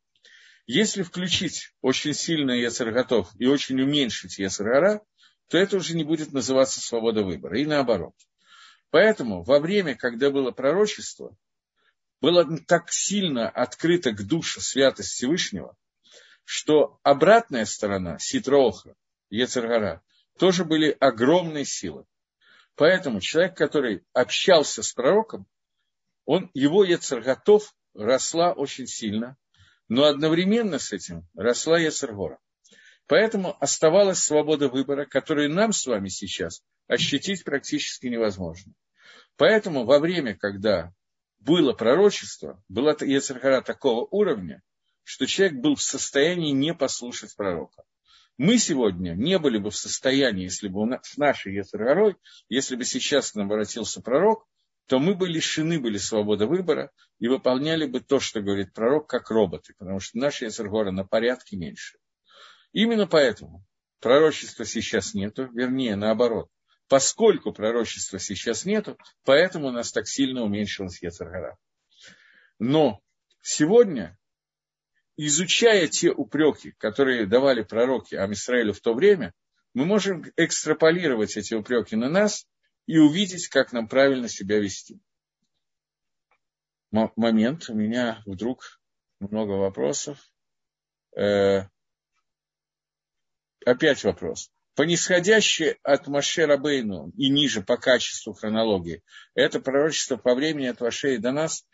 Если включить очень сильно Ецерготов и очень уменьшить Ецергара, то это уже не будет называться свобода выбора, и наоборот. Поэтому во время, когда было пророчество, было так сильно открыто к душе святость Всевышнего, что обратная сторона, Ситроха, Ецергара, тоже были огромные силы. Поэтому человек, который общался с пророком, он, его Ецарготов росла очень сильно, но одновременно с этим росла Ецаргора. Поэтому оставалась свобода выбора, которую нам с вами сейчас ощутить практически невозможно. Поэтому во время, когда было пророчество, была Ецаргора такого уровня, что человек был в состоянии не послушать пророка. Мы сегодня не были бы в состоянии, если бы у нас, с нашей Ецаргорой, если бы сейчас к нам обратился пророк, то мы бы лишены были свободы выбора и выполняли бы то, что говорит пророк, как роботы, потому что наша Ецаргора на порядке меньше. Именно поэтому пророчества сейчас нету, вернее, наоборот. Поскольку пророчества сейчас нету, поэтому у нас так сильно уменьшилась Ецаргора. Но сегодня, изучая те упреки, которые давали пророки Амисраилю в то время, мы можем экстраполировать эти упреки на нас и увидеть, как нам правильно себя вести. Момент, у меня вдруг много вопросов. Э, опять вопрос. По нисходящей от Маше Рабейну и ниже по качеству хронологии, это пророчество по времени от Вашей до нас.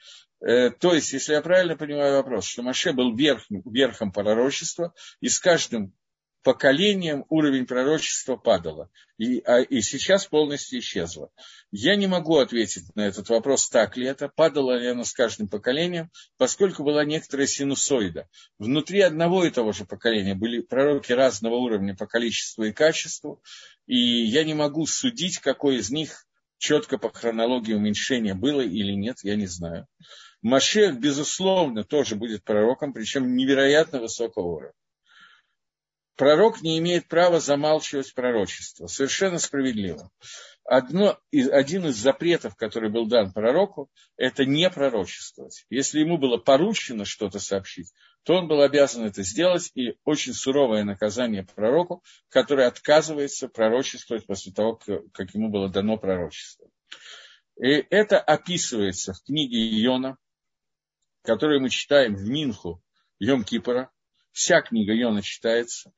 Э, то есть, если я правильно понимаю вопрос, что Маше был верх, верхом пророчества, и с каждым поколением уровень пророчества падало, и, а, и сейчас полностью исчезло. Я не могу ответить на этот вопрос, так ли это, падало ли оно с каждым поколением, поскольку была некоторая синусоида. Внутри одного и того же поколения были пророки разного уровня по количеству и качеству, и я не могу судить, какой из них четко по хронологии уменьшения было или нет, я не знаю. Машех, безусловно, тоже будет пророком, причем невероятно высокого уровня пророк не имеет права замалчивать пророчество. Совершенно справедливо. Одно, один из запретов, который был дан пророку, это не пророчествовать. Если ему было поручено что-то сообщить, то он был обязан это сделать, и очень суровое наказание пророку, который отказывается пророчествовать после того, как ему было дано пророчество. И это описывается в книге Иона, которую мы читаем в Минху Йом Кипора, Вся книга Йона читается.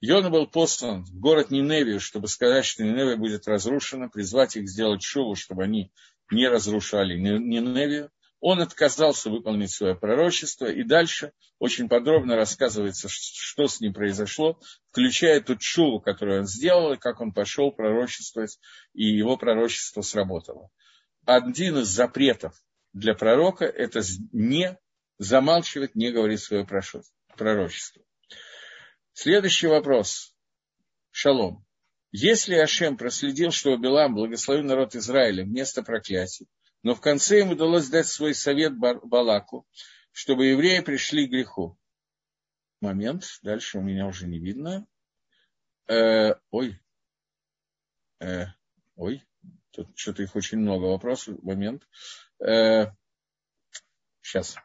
Йона был послан в город Ниневию, чтобы сказать, что Ниневия будет разрушена, призвать их сделать шоу, чтобы они не разрушали Ниневию. Он отказался выполнить свое пророчество, и дальше очень подробно рассказывается, что с ним произошло, включая ту шоу, которую он сделал, и как он пошел пророчествовать, и его пророчество сработало. Один из запретов для пророка – это не замалчивать, не говорить свое пророчество. Следующий вопрос. Шалом. Если Ашем проследил, что Билам благословил народ Израиля вместо проклятий, но в конце ему удалось дать свой совет Балаку, чтобы евреи пришли к греху. Момент, дальше у меня уже не видно. Э, ой, э, ой, тут что-то их очень много вопросов. Момент. Э, сейчас.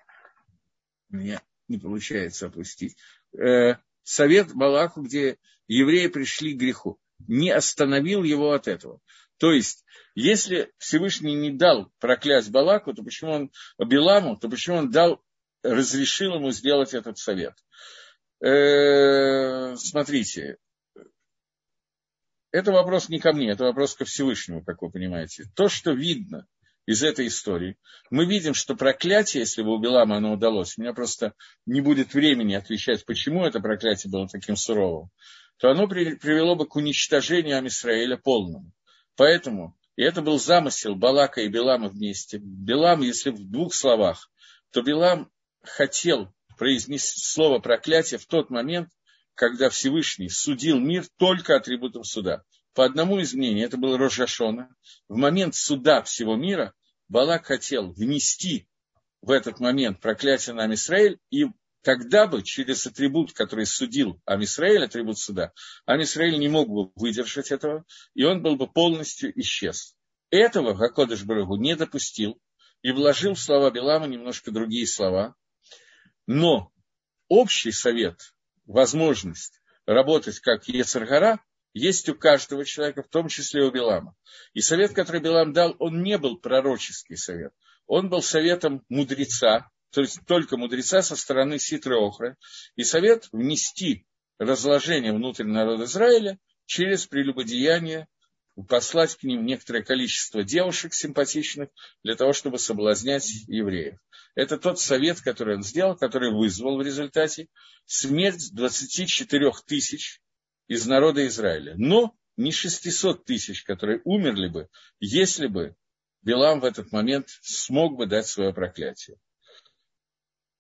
Меня не получается опустить. Э, совет Балаку, где евреи пришли к греху, не остановил его от этого. То есть, если Всевышний не дал проклясть Балаку, то почему он Биламу, то почему он дал, разрешил ему сделать этот совет? Э, смотрите, это вопрос не ко мне, это вопрос ко Всевышнему, как вы понимаете. То, что видно из этой истории. Мы видим, что проклятие, если бы у Белама оно удалось, у меня просто не будет времени отвечать, почему это проклятие было таким суровым, то оно привело бы к уничтожению Амисраэля полному. Поэтому, и это был замысел Балака и Белама вместе. Белам, если в двух словах, то Белам хотел произнести слово проклятие в тот момент, когда Всевышний судил мир только атрибутом суда. По одному из мнений, это был Рожашона, в момент суда всего мира Балак хотел внести в этот момент проклятие на Амисраэль, и тогда бы через атрибут, который судил Амисраэль, атрибут суда, Амисраэль не мог бы выдержать этого, и он был бы полностью исчез. Этого Гакодыш Барагу не допустил и вложил в слова Белама немножко другие слова. Но общий совет, возможность работать как Ецаргара – есть у каждого человека, в том числе у Билама. И совет, который Билам дал, он не был пророческий совет. Он был советом мудреца, то есть только мудреца со стороны Ситры Охры. И совет внести разложение внутрь народа Израиля через прелюбодеяние послать к ним некоторое количество девушек симпатичных для того, чтобы соблазнять евреев. Это тот совет, который он сделал, который вызвал в результате смерть 24 тысяч из народа Израиля. Но не 600 тысяч, которые умерли бы, если бы Билам в этот момент смог бы дать свое проклятие.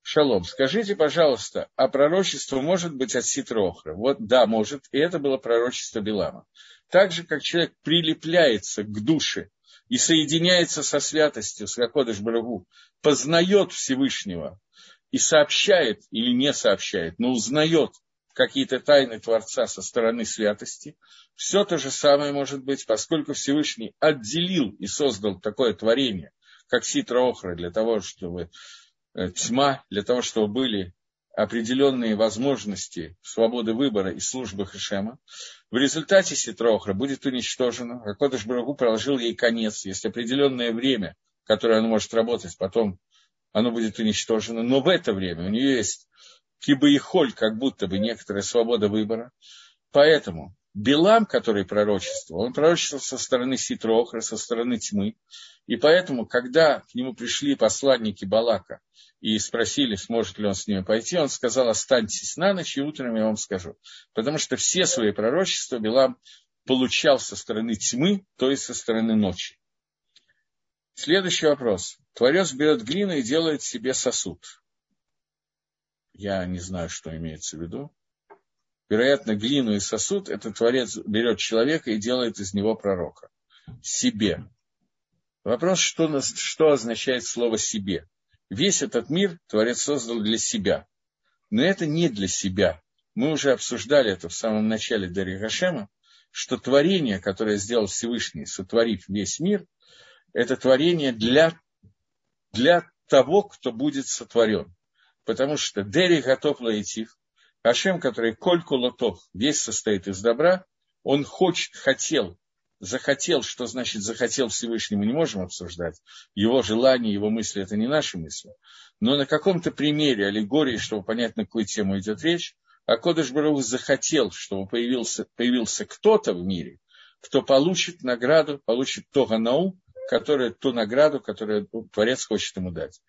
Шалом, скажите, пожалуйста, а пророчество может быть от Ситрохра? Вот да, может, и это было пророчество Билама. Так же, как человек прилепляется к душе и соединяется со святостью, с Гакодыш Барагу, познает Всевышнего и сообщает или не сообщает, но узнает какие-то тайны Творца со стороны святости, все то же самое может быть, поскольку Всевышний отделил и создал такое творение, как Ситра Охра, для того, чтобы Э, тьма для того, чтобы были определенные возможности свободы выбора и службы Хашема. В результате Ситрохра будет уничтожена. Акодыш Барагу положил ей конец. Есть определенное время, которое она может работать, потом оно будет уничтожено. Но в это время у нее есть киба и холь, как будто бы некоторая свобода выбора. Поэтому Билам, который пророчествовал, он пророчествовал со стороны Ситрохра, со стороны тьмы. И поэтому, когда к нему пришли посланники Балака и спросили, сможет ли он с ними пойти, он сказал, останьтесь на ночь, и утром я вам скажу. Потому что все свои пророчества Билам получал со стороны тьмы, то есть со стороны ночи. Следующий вопрос. Творец берет глину и делает себе сосуд. Я не знаю, что имеется в виду вероятно, глину и сосуд, этот Творец берет человека и делает из него пророка. Себе. Вопрос, что, что означает слово «себе». Весь этот мир Творец создал для себя. Но это не для себя. Мы уже обсуждали это в самом начале Дарья Гашема, что творение, которое сделал Всевышний, сотворив весь мир, это творение для, для того, кто будет сотворен. Потому что Дери готов лаитив, Ашем, который коль кулотов, весь состоит из добра, он хочет, хотел, захотел, что значит захотел Всевышний, мы не можем обсуждать. Его желания, его мысли, это не наши мысли. Но на каком-то примере, аллегории, чтобы понять, на какую тему идет речь, а Кодыш Барух захотел, чтобы появился, появился кто-то в мире, кто получит награду, получит то ганау, которое, ту награду, которую Творец хочет ему дать.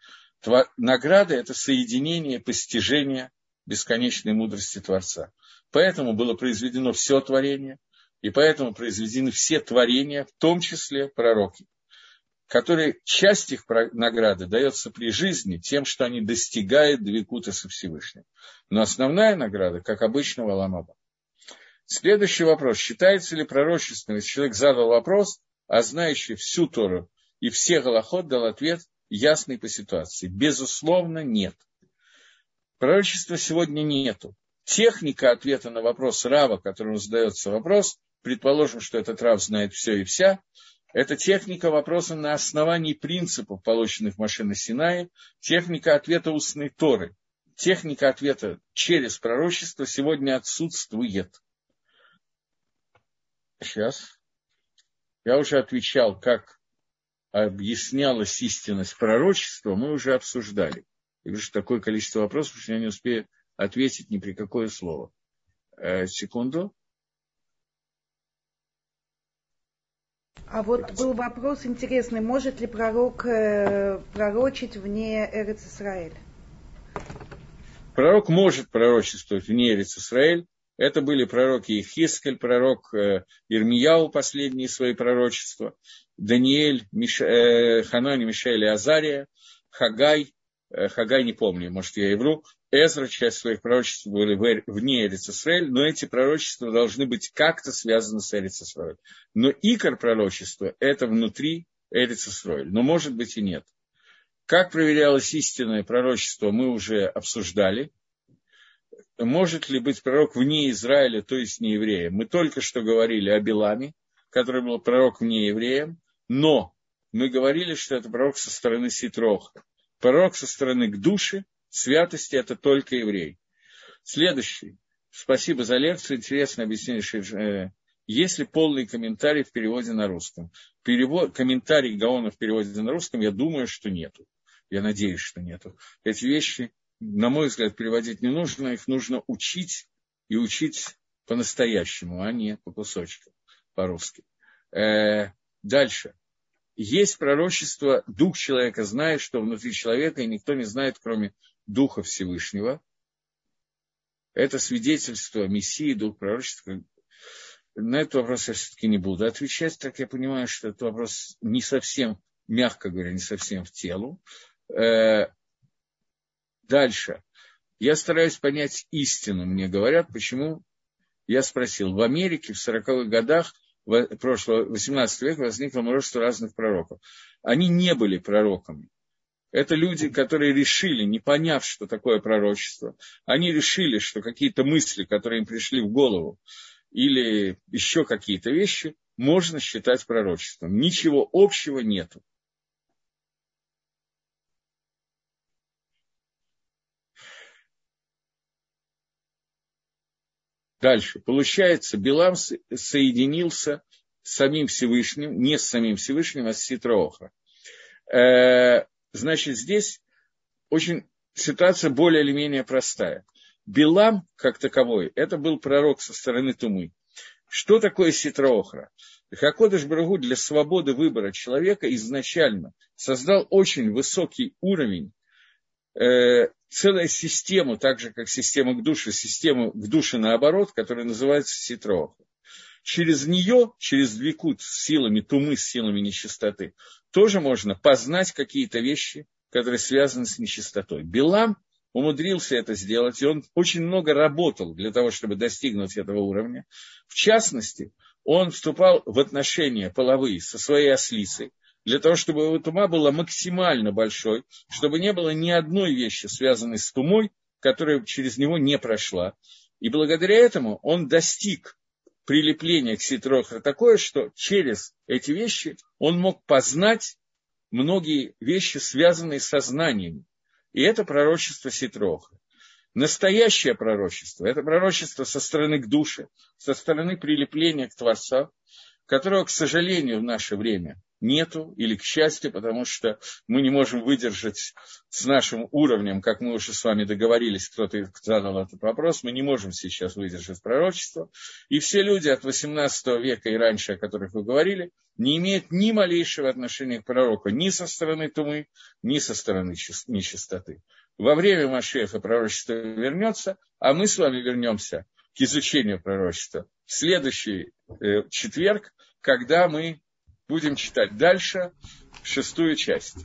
Награда – это соединение, постижение бесконечной мудрости Творца. Поэтому было произведено все творение, и поэтому произведены все творения, в том числе пророки, которые часть их награды дается при жизни тем, что они достигают двикута со Всевышним. Но основная награда, как обычно, в Аламаба. Следующий вопрос. Считается ли пророчественным, если человек задал вопрос, а знающий всю Тору и все Галахот дал ответ ясный по ситуации? Безусловно, нет. Пророчества сегодня нету. Техника ответа на вопрос Рава, которому задается вопрос, предположим, что этот Рав знает все и вся, это техника вопроса на основании принципов, полученных в машине Синае, техника ответа устной Торы. Техника ответа через пророчество сегодня отсутствует. Сейчас. Я уже отвечал, как объяснялась истинность пророчества, мы уже обсуждали. Я вижу такое количество вопросов, что я не успею ответить ни при какое слово. Э, секунду. А вот был вопрос интересный, может ли пророк э, пророчить вне Эрец Исраэль? Пророк может пророчествовать вне Эрец Исраэль. Это были пророки Ихискель, пророк э, Ирмияу, последние свои пророчества, Даниэль, Миш, э, Ханани, Мишаэль и Азария, Хагай, Э, Хагай не помню, может, я и вру, Эзра, часть своих пророчеств были вне Эрицисраэль, но эти пророчества должны быть как-то связаны с Эрицисраэль. Но икор пророчества – это внутри Эрицисраэль, но может быть и нет. Как проверялось истинное пророчество, мы уже обсуждали. Может ли быть пророк вне Израиля, то есть не евреем? Мы только что говорили о Беламе, который был пророк вне евреем, но мы говорили, что это пророк со стороны Ситроха. Пророк со стороны к душе, святости – это только еврей. Следующий. Спасибо за лекцию. Интересное объяснение. Э, есть ли полный комментарий в переводе на русском? Перевод, комментарий Гаона в переводе на русском, я думаю, что нету. Я надеюсь, что нету. Эти вещи, на мой взгляд, переводить не нужно. Их нужно учить и учить по-настоящему, а не по кусочкам, по-русски. Дальше. Есть пророчество, дух человека знает, что внутри человека, и никто не знает, кроме Духа Всевышнего. Это свидетельство Мессии, дух пророчества. На этот вопрос я все-таки не буду отвечать, так я понимаю, что этот вопрос не совсем, мягко говоря, не совсем в телу. Э, дальше. Я стараюсь понять истину. Мне говорят, почему я спросил. В Америке в 40-х годах прошлого 18 века возникло множество разных пророков. Они не были пророками. Это люди, которые решили, не поняв, что такое пророчество, они решили, что какие-то мысли, которые им пришли в голову, или еще какие-то вещи, можно считать пророчеством. Ничего общего нету. Дальше. Получается, Билам соединился с самим Всевышним, не с самим Всевышним, а с Ситроха. Э, значит, здесь очень ситуация более или менее простая. Билам, как таковой, это был пророк со стороны Тумы. Что такое Ситроохра? Хакодыш Брагу для свободы выбора человека изначально создал очень высокий уровень э, целая система, так же как система к душе, система к душе наоборот, которая называется ситроха. Через нее, через двикут с силами тумы, с силами нечистоты, тоже можно познать какие-то вещи, которые связаны с нечистотой. Билам умудрился это сделать, и он очень много работал для того, чтобы достигнуть этого уровня. В частности, он вступал в отношения половые со своей ослицей, для того, чтобы его тума была максимально большой, чтобы не было ни одной вещи, связанной с тумой, которая через него не прошла. И благодаря этому он достиг прилепления к ситрохра такое, что через эти вещи он мог познать многие вещи, связанные с сознанием. И это пророчество ситрохра. Настоящее пророчество – это пророчество со стороны к душе, со стороны прилепления к Творцу, которого, к сожалению, в наше время нету, или к счастью, потому что мы не можем выдержать с нашим уровнем, как мы уже с вами договорились, кто-то задал этот вопрос, мы не можем сейчас выдержать пророчество. И все люди от 18 века и раньше, о которых вы говорили, не имеют ни малейшего отношения к пророку, ни со стороны тумы, ни со стороны нечистоты. Во время Машеха пророчество вернется, а мы с вами вернемся к изучению пророчества в следующий э, четверг, когда мы будем читать дальше шестую часть.